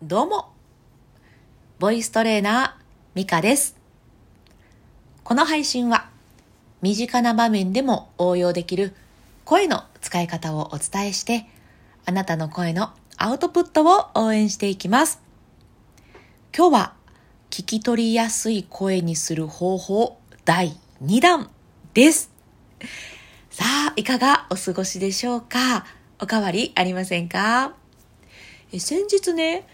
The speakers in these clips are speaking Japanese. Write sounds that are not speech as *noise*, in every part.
どうも。ボイストレーナー、ミカです。この配信は、身近な場面でも応用できる声の使い方をお伝えして、あなたの声のアウトプットを応援していきます。今日は、聞き取りやすい声にする方法第2弾です。さあ、いかがお過ごしでしょうか？おかわりありませんか？え先日ね、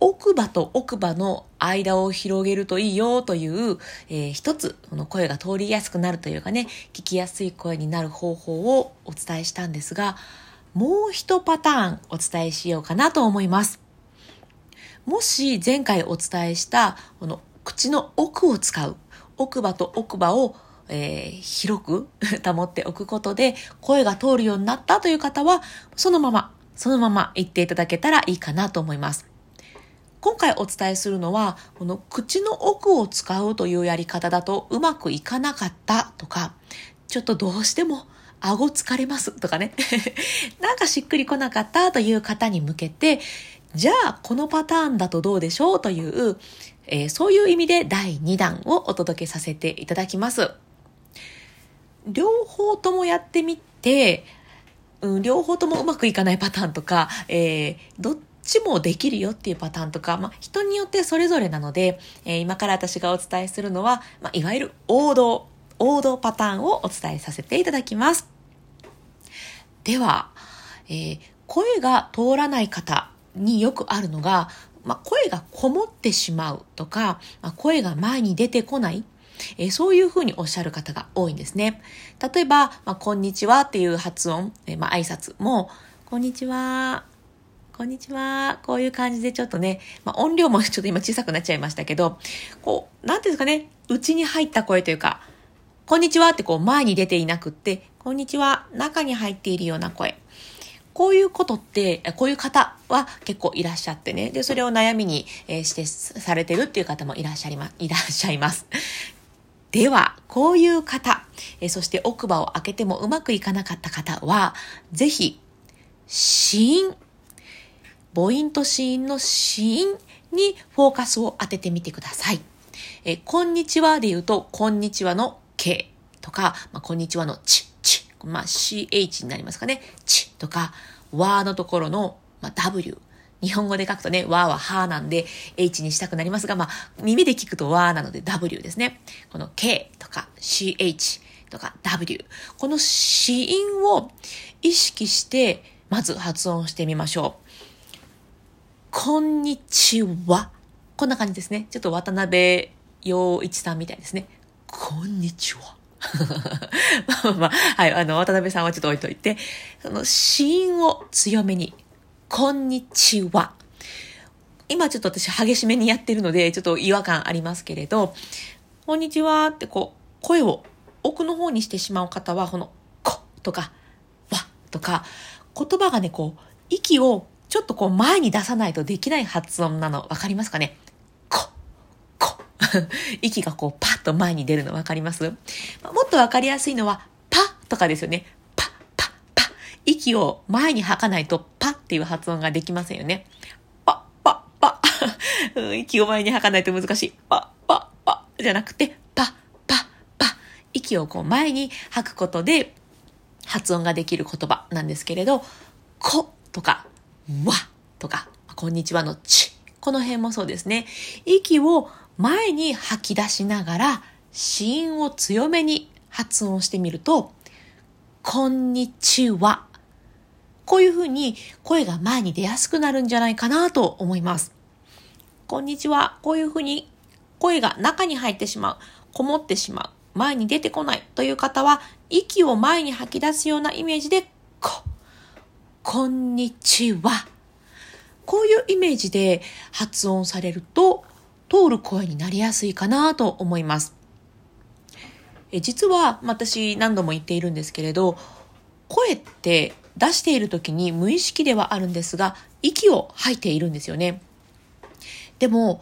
奥歯と奥歯の間を広げるといいよという、えー一つ、この声が通りやすくなるというかね、聞きやすい声になる方法をお伝えしたんですが、もう一パターンお伝えしようかなと思います。もし前回お伝えした、この口の奥を使う、奥歯と奥歯を、えー広く *laughs* 保っておくことで声が通るようになったという方は、そのまま、そのまま言っていただけたらいいかなと思います。今回お伝えするのは、この口の奥を使うというやり方だとうまくいかなかったとか、ちょっとどうしても顎疲れますとかね、*laughs* なんかしっくりこなかったという方に向けて、じゃあこのパターンだとどうでしょうという、えーそういう意味で第2弾をお届けさせていただきます。両方ともやってみて、うん、両方ともうまくいかないパターンとか、えーどっちもできるよっていうパターンとか、まあ、人によってそれぞれなので、えー今から私がお伝えするのは、まあ、いわゆる王道、王道パターンをお伝えさせていただきます。では、えー声が通らない方によくあるのが、まあ、声がこもってしまうとか、まあ、声が前に出てこない、えーそういうふうにおっしゃる方が多いんですね。例えば、まあ、こんにちはっていう発音、えーまあ、挨拶も、こんにちは、こんにちは。こういう感じでちょっとね、まあ、音量もちょっと今小さくなっちゃいましたけど、こう、なんていうんですかね、内に入った声というか、こんにちはってこう前に出ていなくって、こんにちは、中に入っているような声。こういうことって、こういう方は結構いらっしゃってね。で、それを悩みに、してされてるっていう方もいらっしゃいま、いらっしゃいます。では、こういう方、そして奥歯を開けてもうまくいかなかった方は、ぜひ、子音、母音と子音の子音にフォーカスを当ててみてください。えこんにちはで言うと、こんにちはの K とか、まあ、こんにちはのち、ち、まあ、CH になりますかね。ちとか、わのところの、まあ、W。日本語で書くとね、わははなんで H にしたくなりますが、まあ、耳で聞くとわなので W ですね。この K とか CH とか W。この子音を意識して、まず発音してみましょう。こんにちは。こんな感じですね。ちょっと渡辺陽一さんみたいですね。こんにちは。*laughs* まあまあ、はい、あの、渡辺さんはちょっと置いといて、その、子音を強めに、こんにちは。今ちょっと私激しめにやってるので、ちょっと違和感ありますけれど、こんにちはってこう、声を奥の方にしてしまう方は、この、ことか、わとか、言葉がね、こう、息をちょっとこう前に出さないとできない発音なのわかりますかね？こ、こ。*laughs* 息がこうパッと前に出るのわかります？もっとわかりやすいのはパとかですよね。パ、パ、パ。息を前に吐かないとパっていう発音ができませんよね。パ、パ、パ。う *laughs* ん息を前に吐かないと難しい。パ、パ、パ。じゃなくて、パ、パ、パ。息をこう前に吐くことで発音ができる言葉なんですけれど、ことか、わとか、こんにちはのち。この辺もそうですね。息を前に吐き出しながら、子音を強めに発音してみると、こんにちは。こういうふうに声が前に出やすくなるんじゃないかなと思います。こんにちは。こういうふうに声が中に入ってしまう、こもってしまう、前に出てこないという方は、息を前に吐き出すようなイメージで、こ、こんにちは。こういうイメージで発音されると、通る声になりやすいかなと思います。え実は、私何度も言っているんですけれど、声って出している時に無意識ではあるんですが、息を吐いているんですよね。でも、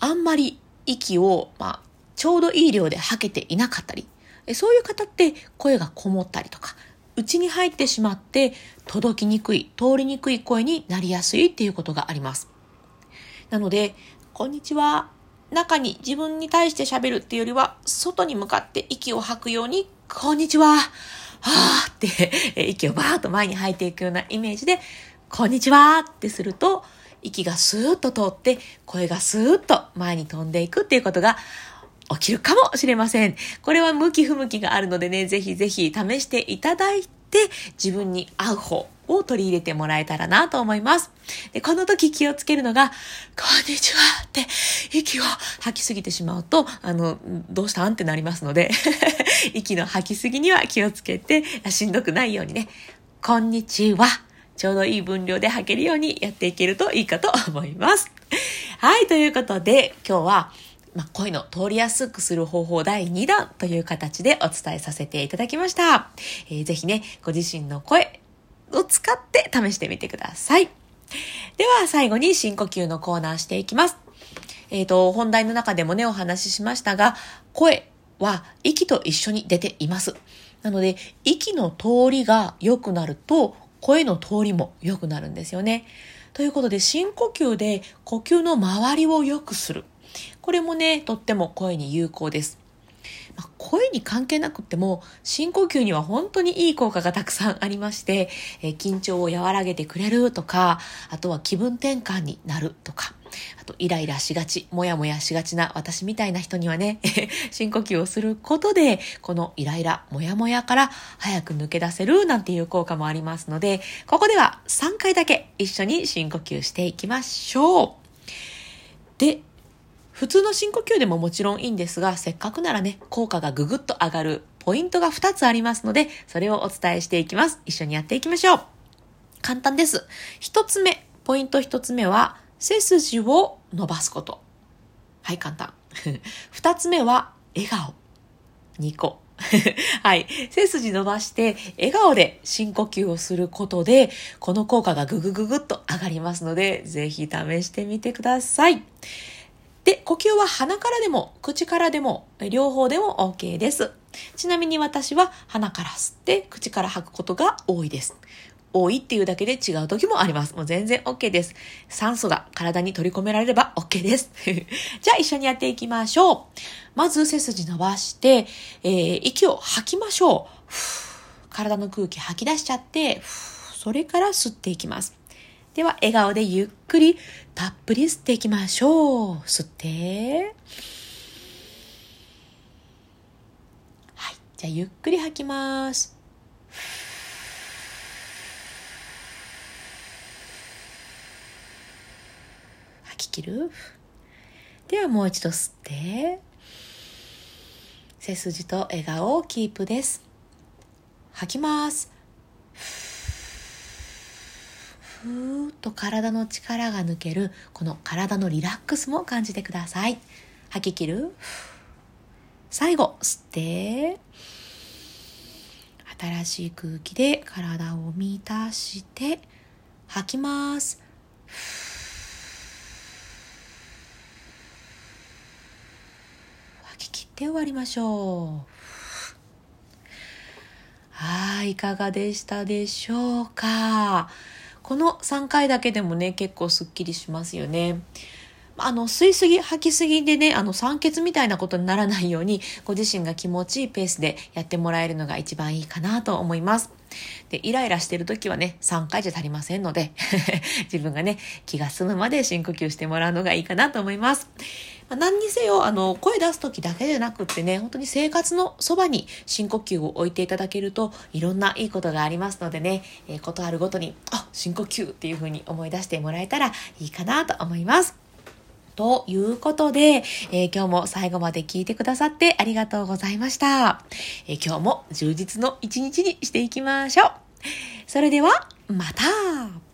あんまり息を、まあ、ちょうどいい量で吐けていなかったり、そういう方って声がこもったりとか、内に入ってしまって届きにくい、通りにくい声になりやすいっていうことがあります。なので、こんにちは。中に自分に対して喋るっていうよりは、外に向かって息を吐くように、こんにちは。はーって息をバーッと前に吐いていくようなイメージで、こんにちはってすると、息がスーッと通って、声がスーッと前に飛んでいくっていうことが起きるかもしれません。これは向き不向きがあるのでね、ぜひぜひ試していただいて、自分に合う方を取り入れてもらえたらなと思います。で、この時気をつけるのが、こんにちはって息を吐きすぎてしまうと、あの、どうしたんってなりますので *laughs* 息の吐きすぎには気をつけて、しんどくないようにね、こんにちは。ちょうどいい分量で吐けるようにやっていけるといいかと思います。はい、ということで、今日は、まあ、声の通りやすくする方法第2弾という形でお伝えさせていただきました。えー、ぜひね、ご自身の声を使って試してみてください。では最後に深呼吸のコーナーしていきます。えっ、ー、と、本題の中でもね、お話ししましたが、声は息と一緒に出ています。なので、息の通りが良くなると、声の通りも良くなるんですよね。ということで、深呼吸で呼吸の周りを良くする。これもね、とっても声に有効です。まあ、声に関係なくっても深呼吸には本当にいい効果がたくさんありまして、え、緊張を和らげてくれるとかあとは気分転換になるとかあとイライラしがちもやもやしがちな私みたいな人にはね *laughs* 深呼吸をすることでこのイライラもやもやから早く抜け出せるなんていう効果もありますのでここでは3回だけ一緒に深呼吸していきましょうで普通の深呼吸でももちろんいいんですが、せっかくならね、効果がぐぐっと上がるポイントが2つありますので、それをお伝えしていきます。一緒にやっていきましょう。簡単です。1つ目、ポイント1つ目は、背筋を伸ばすこと。はい、簡単。*laughs* 2つ目は、笑顔。2個。*laughs* はい。背筋伸ばして、笑顔で深呼吸をすることで、この効果がぐぐぐぐっと上がりますので、ぜひ試してみてください。で、呼吸は鼻からでも口からでも両方でも OK です。ちなみに私は鼻から吸って口から吐くことが多いです。多いっていうだけで違う時もあります。もう全然 OK です。酸素が体に取り込められれば OK です。*laughs* じゃあ一緒にやっていきましょう。まず背筋伸ばして、えー、息を吐きましょう。体の空気吐き出しちゃって、それから吸っていきます。では、笑顔でゆっくりたっぷり吸っていきましょう。吸って。はい。じゃあ、ゆっくり吐きます。吐き切る？では、もう一度吸って。背筋と笑顔をキープです。吐きます。ふーっと体の力が抜けるこの体のリラックスも感じてください。吐き切る。最後吸って。新しい空気で体を満たして。吐きます。吐き切って終わりましょう。はい、いかがでしたでしょうか？この3回だけでもね、結構すっきりしますよね。あの、吸いすぎ、吐きすぎでね、あの、酸欠みたいなことにならないように、ご自身が気持ちいいペースでやってもらえるのが一番いいかなと思います。で、イライラしてる時はね、3回じゃ足りませんので *laughs* 自分がね、気が済むまで深呼吸してもらうのがいいかなと思います。まあ、何にせよ、あの、声出す時だけじゃなくってね、本当に生活のそばに深呼吸を置いていただけると、いろんないいことがありますのでね、えー、ことあるごとに、あ、深呼吸っていう風に思い出してもらえたらいいかなと思います。ということで、えー、今日も最後まで聞いてくださってありがとうございました。えー、今日も充実の一日にしていきましょう。それでは、また